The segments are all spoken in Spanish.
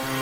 Bye.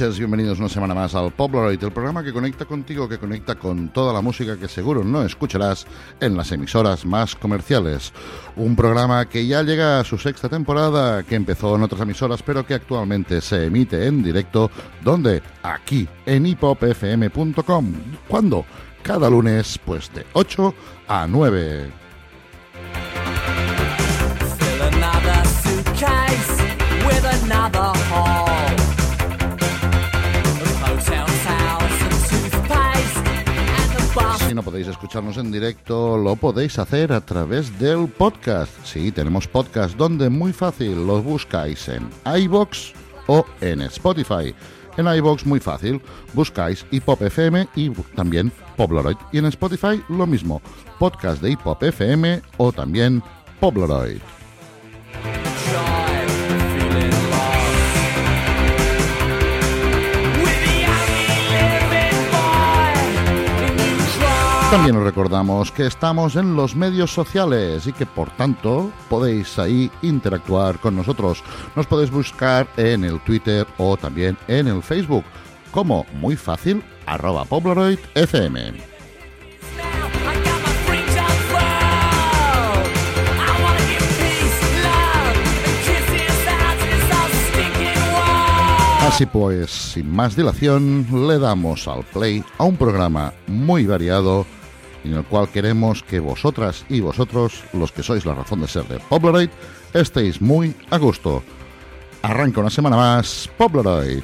Noches, bienvenidos una semana más al Polaroid, el programa que conecta contigo, que conecta con toda la música que seguro no escucharás en las emisoras más comerciales. Un programa que ya llega a su sexta temporada, que empezó en otras emisoras, pero que actualmente se emite en directo, donde aquí en hipopfm.com. ¿Cuándo? Cada lunes, pues de 8 a 9. Podéis escucharnos en directo, lo podéis hacer a través del podcast. Sí, tenemos podcast donde muy fácil los buscáis en iBox o en Spotify. En iBox muy fácil, buscáis Hip Hop FM y también Pobloroid. Y en Spotify lo mismo, podcast de Hip Hop FM o también Pobloroid. También os recordamos que estamos en los medios sociales y que por tanto podéis ahí interactuar con nosotros. Nos podéis buscar en el Twitter o también en el Facebook como muy fácil arroba Polaroid FM. Así pues, sin más dilación, le damos al play a un programa muy variado en el cual queremos que vosotras y vosotros, los que sois la razón de ser de Pobleroid, estéis muy a gusto. Arranca una semana más Pobleroid.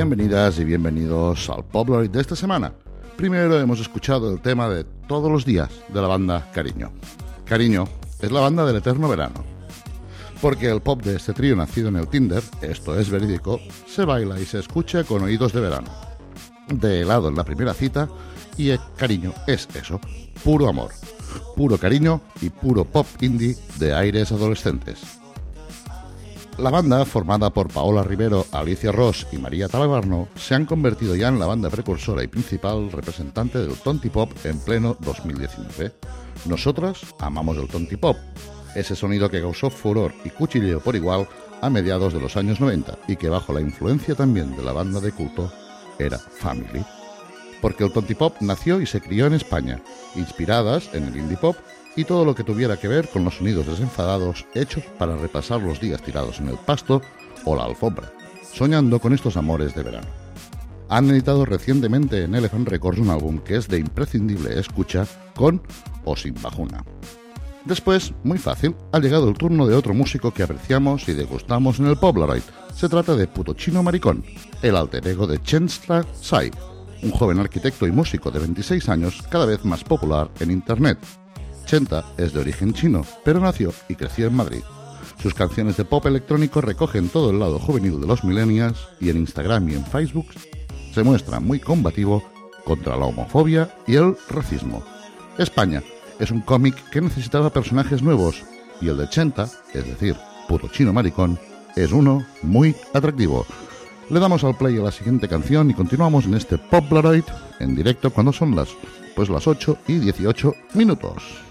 Bienvenidas y bienvenidos al Pobloid de esta semana. Primero hemos escuchado el tema de todos los días de la banda Cariño. Cariño es la banda del eterno verano. Porque el pop de este trío nacido en el Tinder, esto es verídico, se baila y se escucha con oídos de verano. De helado en la primera cita y el cariño es eso, puro amor, puro cariño y puro pop indie de aires adolescentes. La banda, formada por Paola Rivero, Alicia Ross y María Talabarno, se han convertido ya en la banda precursora y principal representante del Tonti Pop en pleno 2019. Nosotras amamos el Tonti Pop, ese sonido que causó furor y cuchilleo por igual a mediados de los años 90 y que bajo la influencia también de la banda de culto era Family. Porque el Tonti Pop nació y se crió en España, inspiradas en el indie pop y todo lo que tuviera que ver con los sonidos desenfadados hechos para repasar los días tirados en el pasto o la alfombra, soñando con estos amores de verano. Han editado recientemente en Elephant Records un álbum que es de imprescindible escucha con o sin bajuna. Después, muy fácil, ha llegado el turno de otro músico que apreciamos y degustamos en el Polaroid. Se trata de Puto Chino Maricón, el alter ego de Chenstra Sai, un joven arquitecto y músico de 26 años cada vez más popular en Internet. Chenta es de origen chino, pero nació y creció en Madrid. Sus canciones de pop electrónico recogen todo el lado juvenil de los millennials y en Instagram y en Facebook se muestra muy combativo contra la homofobia y el racismo. España es un cómic que necesitaba personajes nuevos y el de Chenta, es decir, puto chino maricón, es uno muy atractivo. Le damos al play a la siguiente canción y continuamos en este Popularoid en directo cuando son las pues las 8 y 18 minutos.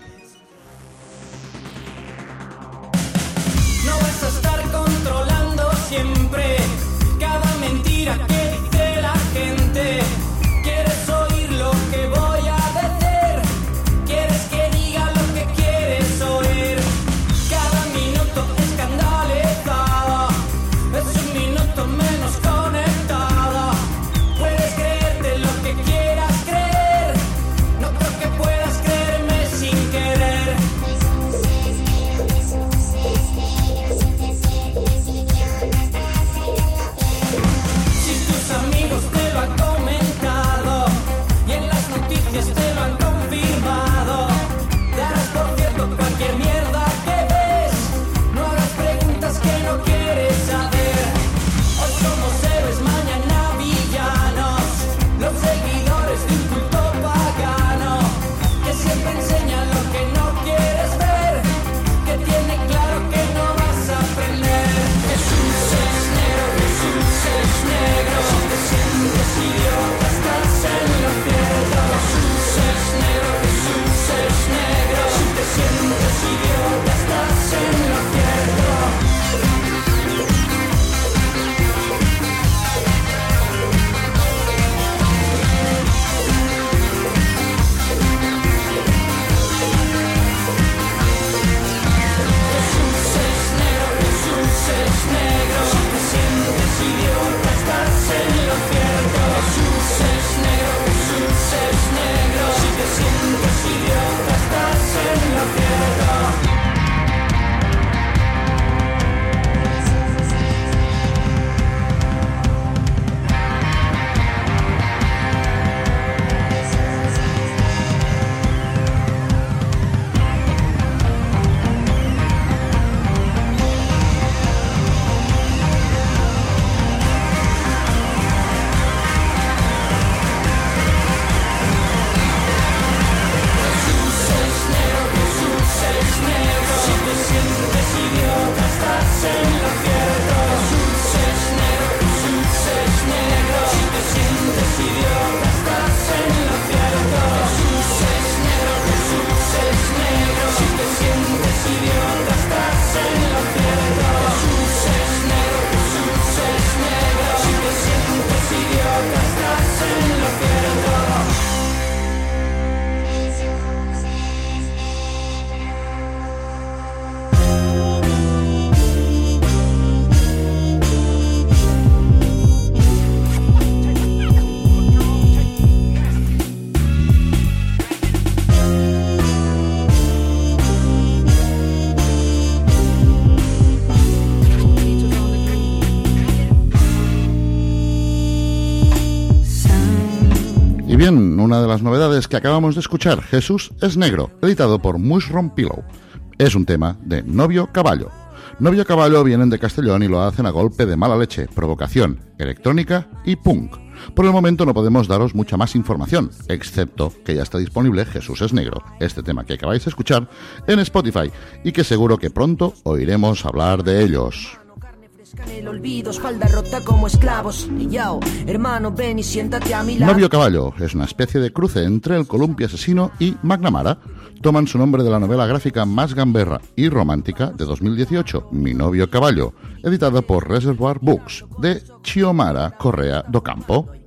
Una de las novedades que acabamos de escuchar, Jesús es negro, editado por Mushroom Pillow. Es un tema de Novio Caballo. Novio Caballo vienen de Castellón y lo hacen a golpe de mala leche, provocación, electrónica y punk. Por el momento no podemos daros mucha más información, excepto que ya está disponible Jesús es Negro, este tema que acabáis de escuchar, en Spotify y que seguro que pronto oiremos hablar de ellos. Mi. Novio Caballo es una especie de cruce entre el columpio asesino y McNamara. Toman su nombre de la novela gráfica más gamberra y romántica de 2018, Mi novio Caballo, editada por Reservoir Books, de Chiomara Correa do Campo.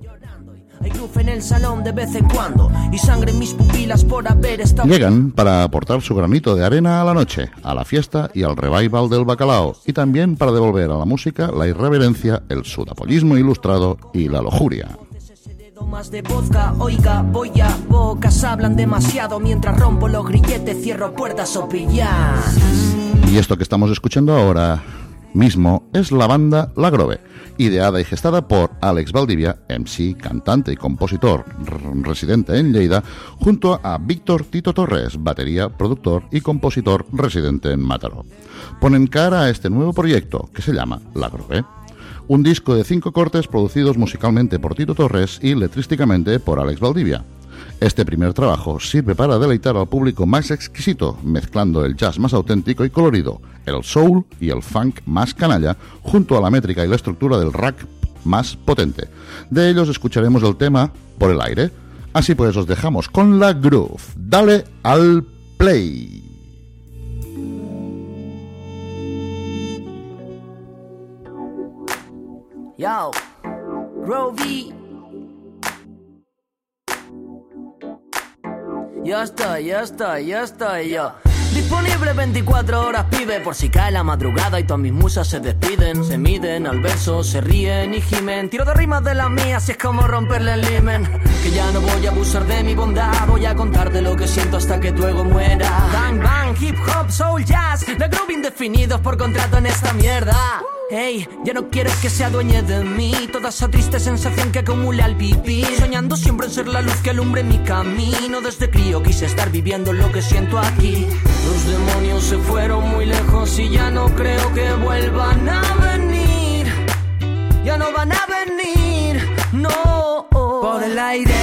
Hay groove en el salón de vez en cuando. Y sangre en mis pupilas por haber estado. Llegan para aportar su granito de arena a la noche, a la fiesta y al revival del bacalao, y también para devolver a la música la irreverencia, el sudapollismo ilustrado y la lujuria. Ese dedo más de vodka, oiga, voy a bocas. Hablan demasiado mientras rompo los grilletes, cierro puertas o pillas. Y esto que estamos escuchando ahora mismo es la banda La Grove, ideada y gestada por Alex Valdivia, MC, cantante y compositor residente en Lleida, junto a Víctor Tito Torres, batería, productor y compositor residente en Mataró. Ponen cara a este nuevo proyecto que se llama La Grove. Un disco de cinco cortes producidos musicalmente por Tito Torres y letrísticamente por Alex Valdivia. Este primer trabajo sirve para deleitar al público más exquisito, mezclando el jazz más auténtico y colorido, el soul y el funk más canalla, junto a la métrica y la estructura del rack más potente. De ellos escucharemos el tema Por el aire. Así pues os dejamos con la groove. Dale al play. Yo, Groovy. Ya estoy, ya estoy, ya estoy yo. Disponible 24 horas, pibe, por si cae la madrugada y todas mis musas se despiden. Se miden al verso, se ríen y gimen. Tiro de rimas de las mías y es como romperle el limen. Que ya no voy a abusar de mi bondad, voy a contarte lo que siento hasta que tu ego muera. Bang, bang, hip hop, soul, jazz, de groove indefinidos por contrato en esta mierda. Hey, ya no quiero que se adueñe de mí. Toda esa triste sensación que acumule al vivir. Soñando siempre en ser la luz que alumbre mi camino. Desde crío quise estar viviendo lo que siento aquí. Los demonios se fueron muy lejos y ya no creo que vuelvan a venir. Ya no van a venir, no. Por el aire,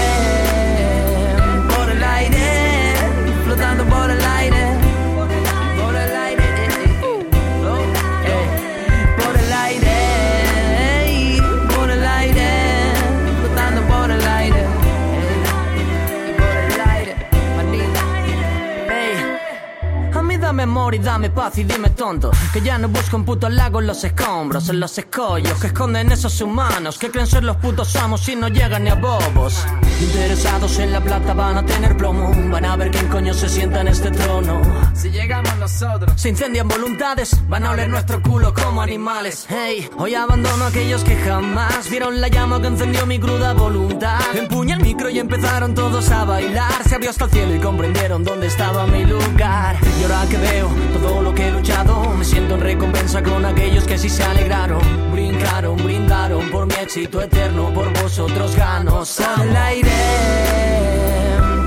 dame amor y dame paz y dime tonto Que ya no busco un puto lago en los escombros En los escollos que esconden esos humanos Que creen ser los putos amos y no llegan ni a bobos. Interesados en la plata van a tener plomo Van a ver quién coño se sienta en este trono. Si llegamos nosotros Se incendian voluntades Van a oler nuestro culo como animales. Hey, hoy abandono a aquellos que jamás Vieron la llama que encendió mi cruda voluntad. Empuñé el micro y empezaron todos a bailar. Se abrió hasta el cielo y comprendieron dónde estaba mi lugar. Y ahora que todo lo que he luchado Me siento en recompensa con aquellos que sí se alegraron Brincaron, brindaron por mi éxito eterno Por vosotros ganos Por el aire,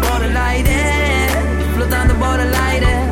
por el aire Flotando por el aire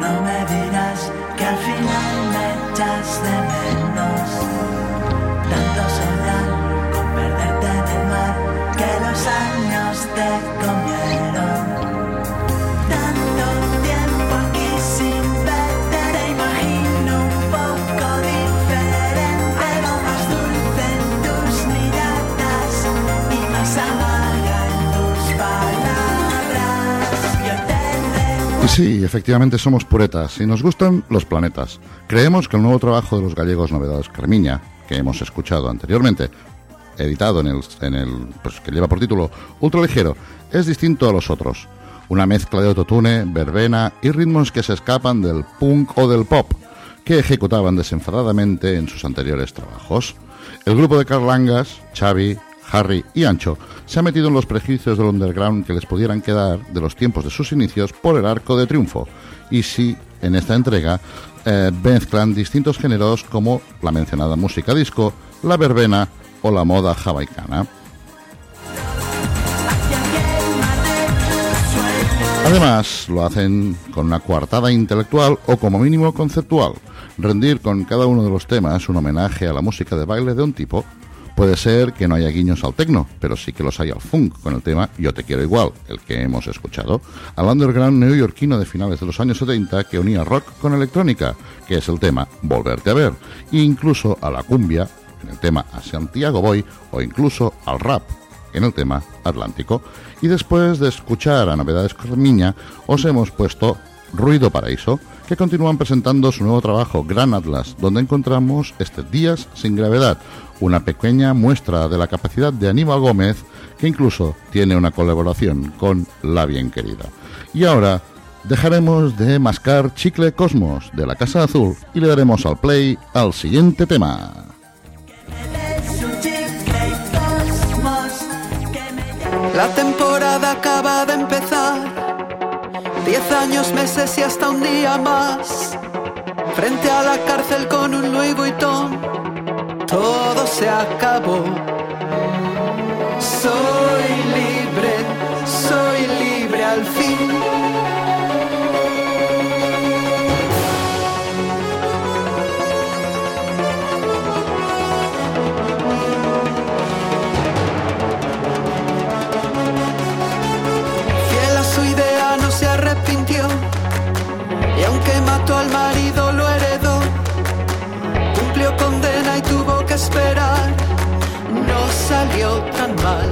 no me dirás que al final me echas de menos. Sí, efectivamente somos puretas y nos gustan los planetas. Creemos que el nuevo trabajo de los gallegos Novedades Carmiña, que hemos escuchado anteriormente, editado en el, pues, que lleva por título Ultra Ligero, es distinto a los otros. Una mezcla de autotune, verbena y ritmos que se escapan del punk o del pop, que ejecutaban desenfadadamente en sus anteriores trabajos. El grupo de Carlangas, Xavi, Harry y Ancho se ha metido en los prejuicios del underground que les pudieran quedar de los tiempos de sus inicios por el arco de triunfo. Y sí, en esta entrega eh, mezclan distintos géneros como la mencionada música disco, la verbena o la moda jamaicana. Además, lo hacen con una coartada intelectual o como mínimo conceptual. Rendir con cada uno de los temas un homenaje a la música de baile de un tipo. Puede ser que no haya guiños al tecno, pero sí que los hay al funk. Con el tema Yo te quiero igual, el que hemos escuchado, al underground neoyorquino de finales de los años 70 que unía rock con electrónica, que es el tema Volverte a ver, e incluso a la cumbia, en el tema A Santiago Boy, o incluso al rap, en el tema Atlántico. Y después de escuchar a Novedades Carmiña, os hemos puesto Ruido Paraíso, que continúan presentando su nuevo trabajo Gran Atlas, donde encontramos este Días sin Gravedad, una pequeña muestra de la capacidad de Aníbal Gómez, que incluso tiene una colaboración con La Bien Querida. Y ahora dejaremos de mascar Chicle Cosmos de la Casa Azul y le daremos al play al siguiente tema. Años, meses y hasta un día más. Frente a la cárcel con un Louis Vuitton. Todo se acabó. Soy libre, soy libre al fin. Salió tan mal.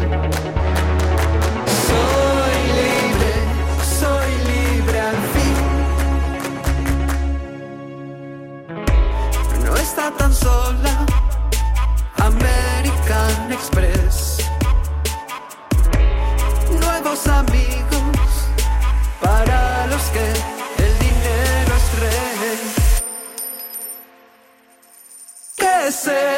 Soy libre, soy libre al fin. No está tan sola. American Express nuevos amigos para los que el dinero es rey. ¿Qué sería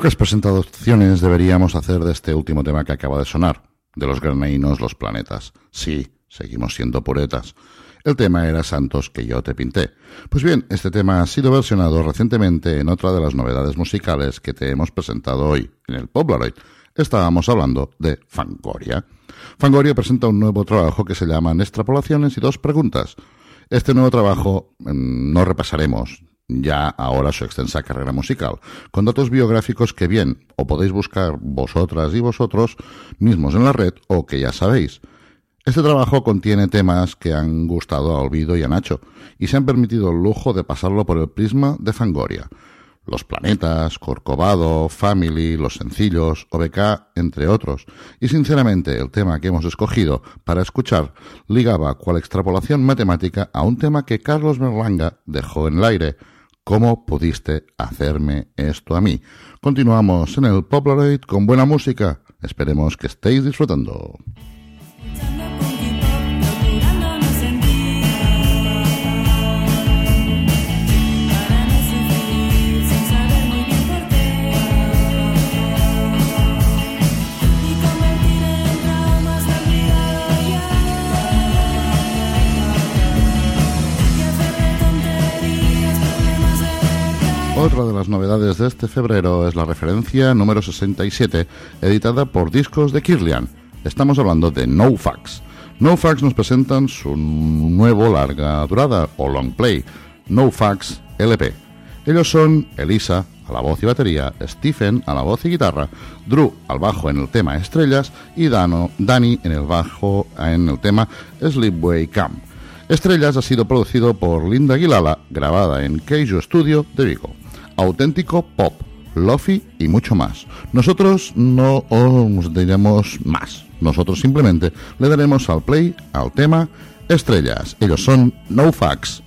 Pocas presentaciones deberíamos hacer de este último tema que acaba de sonar, de los granainos Los Planetas. Sí, seguimos siendo puretas. El tema era Santos que yo te pinté. Pues bien, este tema ha sido versionado recientemente en otra de las novedades musicales que te hemos presentado hoy, en el Polaroid. Estábamos hablando de Fangoria. Fangoria presenta un nuevo trabajo que se llama Extrapolaciones y dos preguntas. Este nuevo trabajo mm, no repasaremos ya ahora su extensa carrera musical, con datos biográficos que bien o podéis buscar vosotras y vosotros mismos en la red o que ya sabéis. Este trabajo contiene temas que han gustado a Olvido y a Nacho y se han permitido el lujo de pasarlo por el prisma de Fangoria. Los Planetas, Corcovado, Family, Los Sencillos, OBK, entre otros. Y sinceramente, el tema que hemos escogido para escuchar ligaba cual extrapolación matemática a un tema que Carlos Berlanga dejó en el aire. ¿Cómo pudiste hacerme esto a mí? Continuamos en el Polaroid con buena música. Esperemos que estéis disfrutando. Otra de las novedades de este febrero es la referencia número 67, editada por Discos de Kirlian. Estamos hablando de No Facts. No Facts nos presentan su nuevo larga durada o long play, No Facts LP. Ellos son Elisa a la voz y batería, Stephen a la voz y guitarra, Drew al bajo en el tema Estrellas y Dano, Danny en el bajo en el tema Sleepway Camp. Estrellas ha sido producido por Linda Aguilala, grabada en Keijo Studio de Vigo. Auténtico pop, lofi y mucho más. Nosotros no os diremos más. Nosotros simplemente le daremos al play al tema Estrellas. Ellos son No Facts.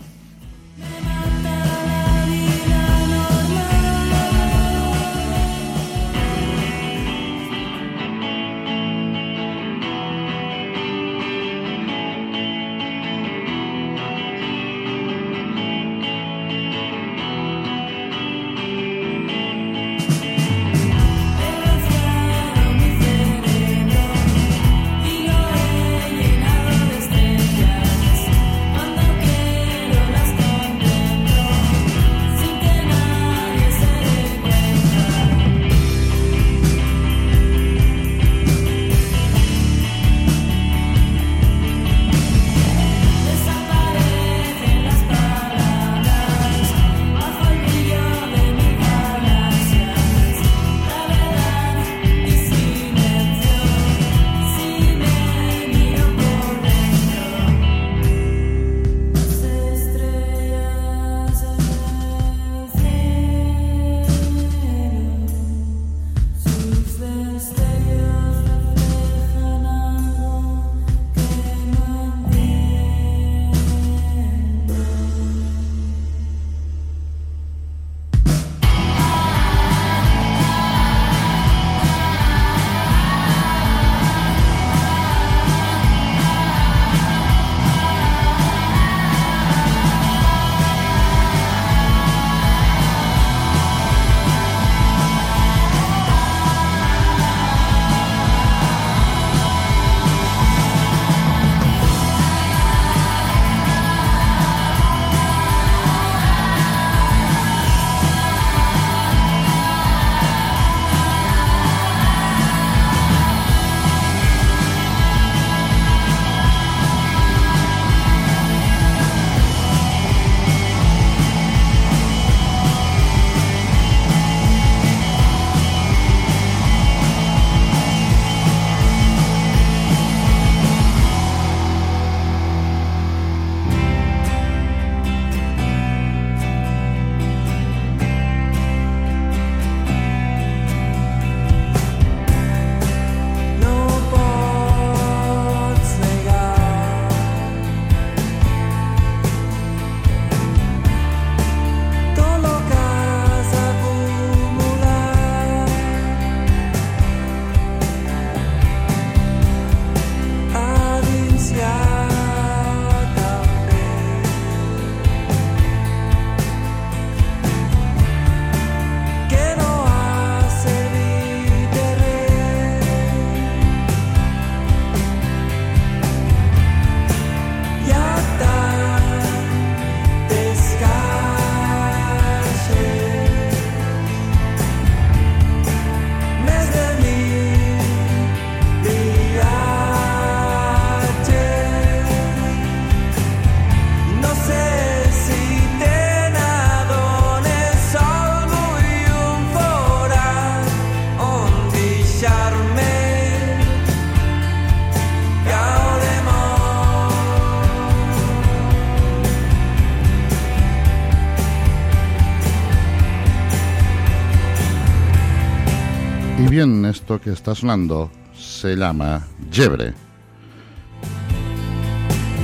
Esto que está sonando se llama Jebre.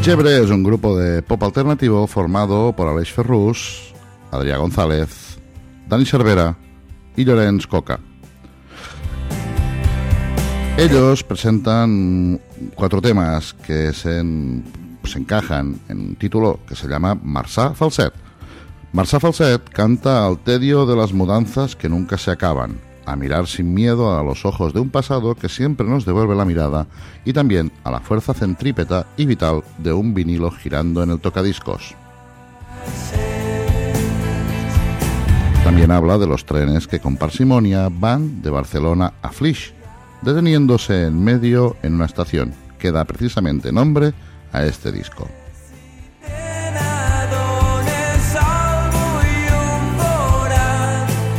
Jebre es un grupo de pop alternativo formado por Aleix Ferrús, Adrià González, Dani Cervera y Llorenç Coca. Ellos presentan cuatro temas que se, se encajan en un título que se llama Marsà Falset. Marsà Falset canta al tedio de las mudanzas que nunca se acaban, a mirar sin miedo a los ojos de un pasado que siempre nos devuelve la mirada y también a la fuerza centrípeta y vital de un vinilo girando en el tocadiscos. También habla de los trenes que con parsimonia van de Barcelona a Flix, deteniéndose en medio en una estación que da precisamente nombre a este disco.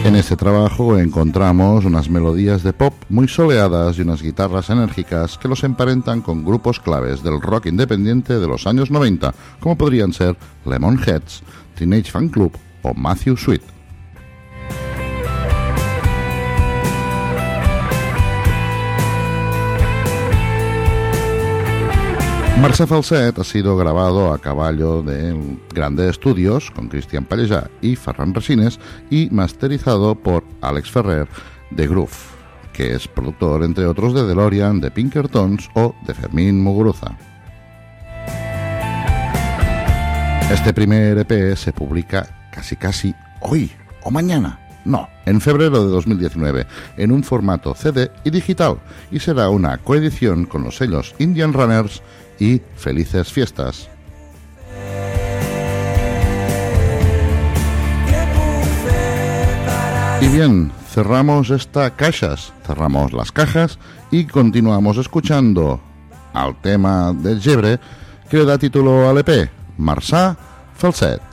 En este trabajo encontramos unas melodías de pop muy soleadas y unas guitarras enérgicas que los emparentan con grupos claves del rock independiente de los años 90, como podrían ser Lemonheads, Teenage Fan Club o Matthew Sweet. Marxa Falset ha sido grabado a caballo de grandes estudios con Cristian Pallejà y Ferran Resines y masterizado por Alex Ferrer de Groove, que es productor entre otros de DeLorean, de Pinkertons o de Fermín Muguruza. Este primer EP se publica casi casi hoy o mañana. No, en febrero de 2019, en un formato CD y digital, y será una coedición con los sellos Indian Runners y Felices Fiestas. Y bien, cerramos esta cajas, cerramos las cajas y continuamos escuchando al tema del Gebre que le da título al EP, Marsà Falset.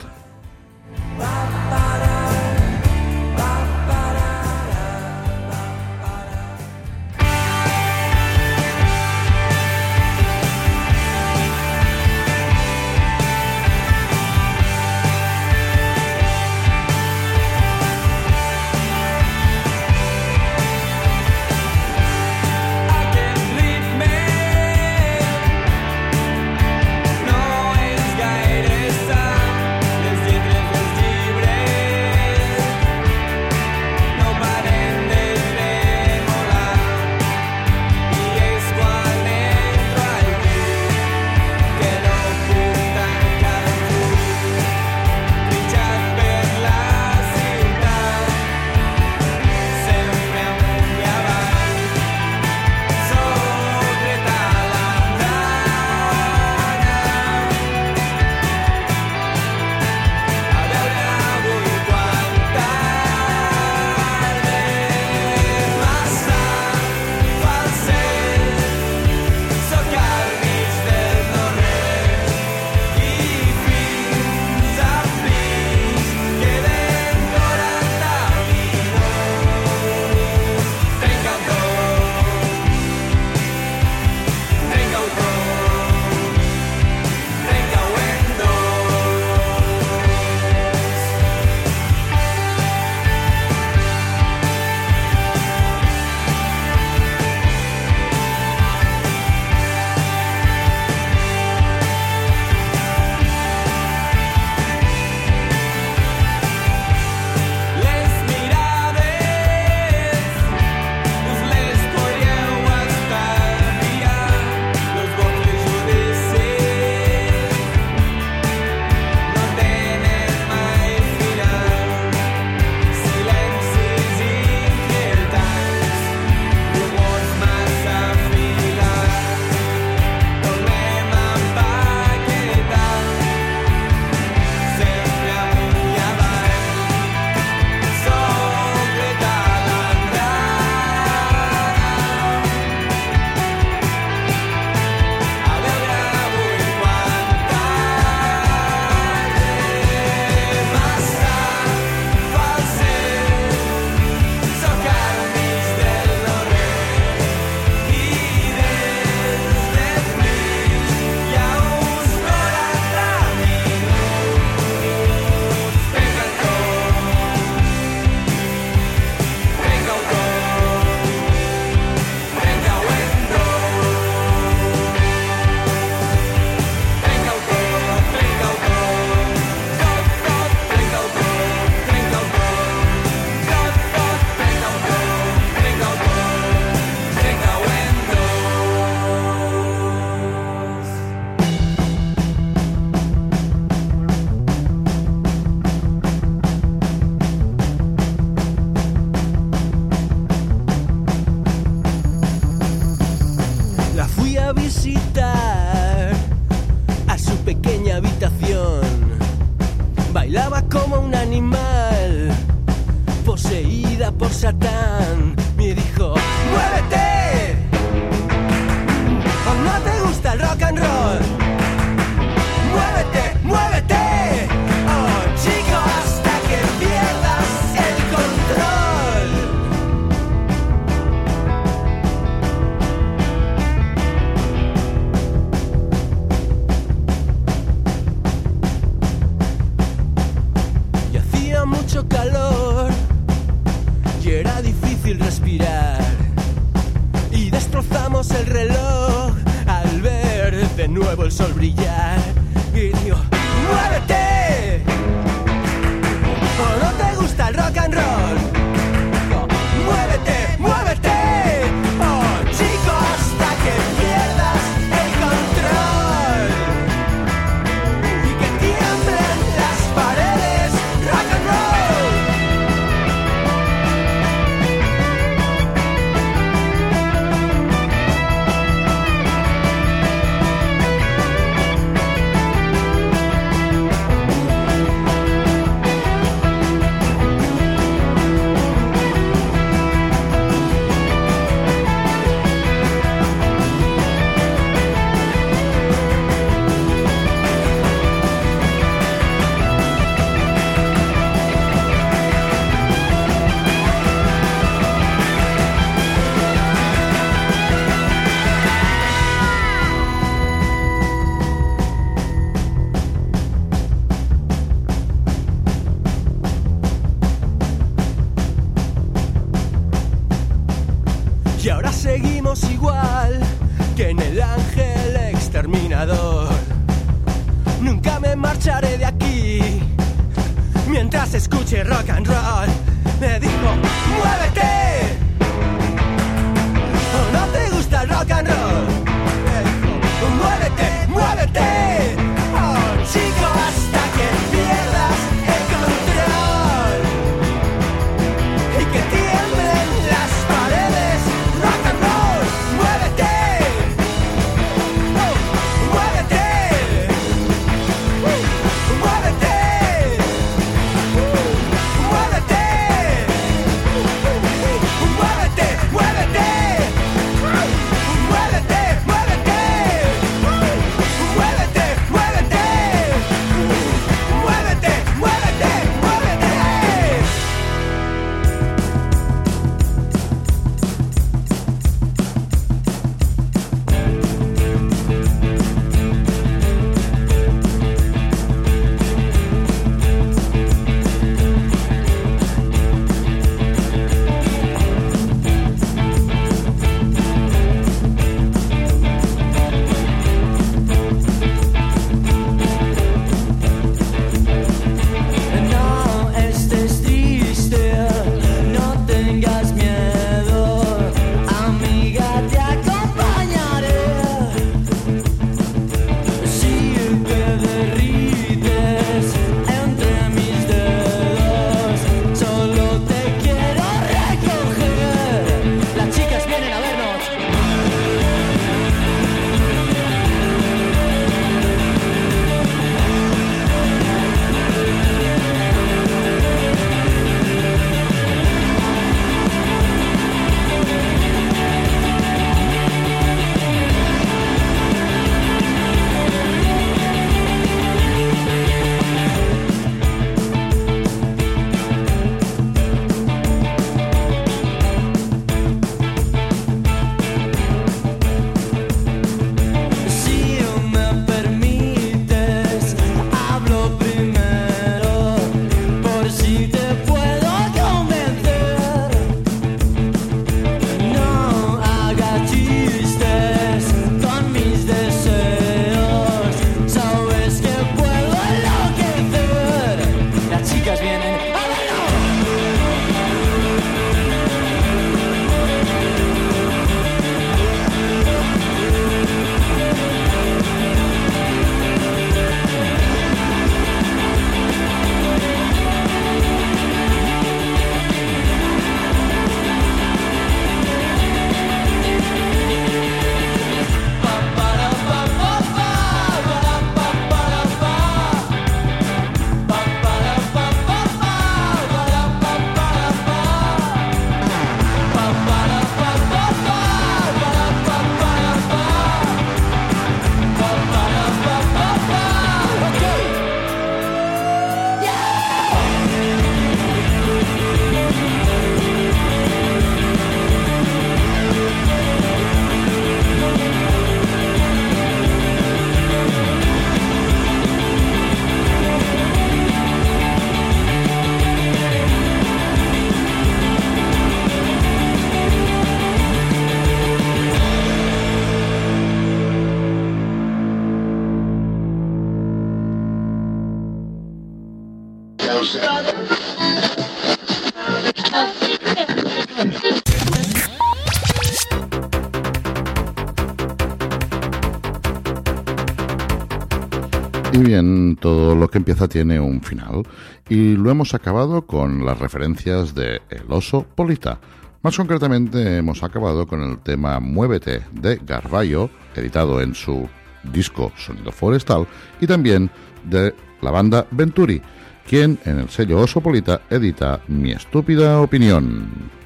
Y bien, todo lo que empieza tiene un final. Y lo hemos acabado con las referencias de El oso Polita. Más concretamente, hemos acabado con el tema Muévete de Garballo, editado en su disco Sonido Forestal, y también de la banda Venturi, quien en el sello Oso Polita edita Mi estúpida opinión.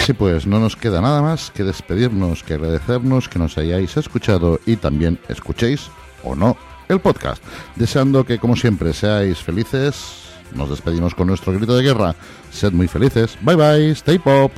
Así pues, no nos queda nada más que despedirnos, que agradecernos que nos hayáis escuchado y también escuchéis o no el podcast. Deseando que, como siempre, seáis felices. Nos despedimos con nuestro grito de guerra. Sed muy felices. Bye bye. Stay pop.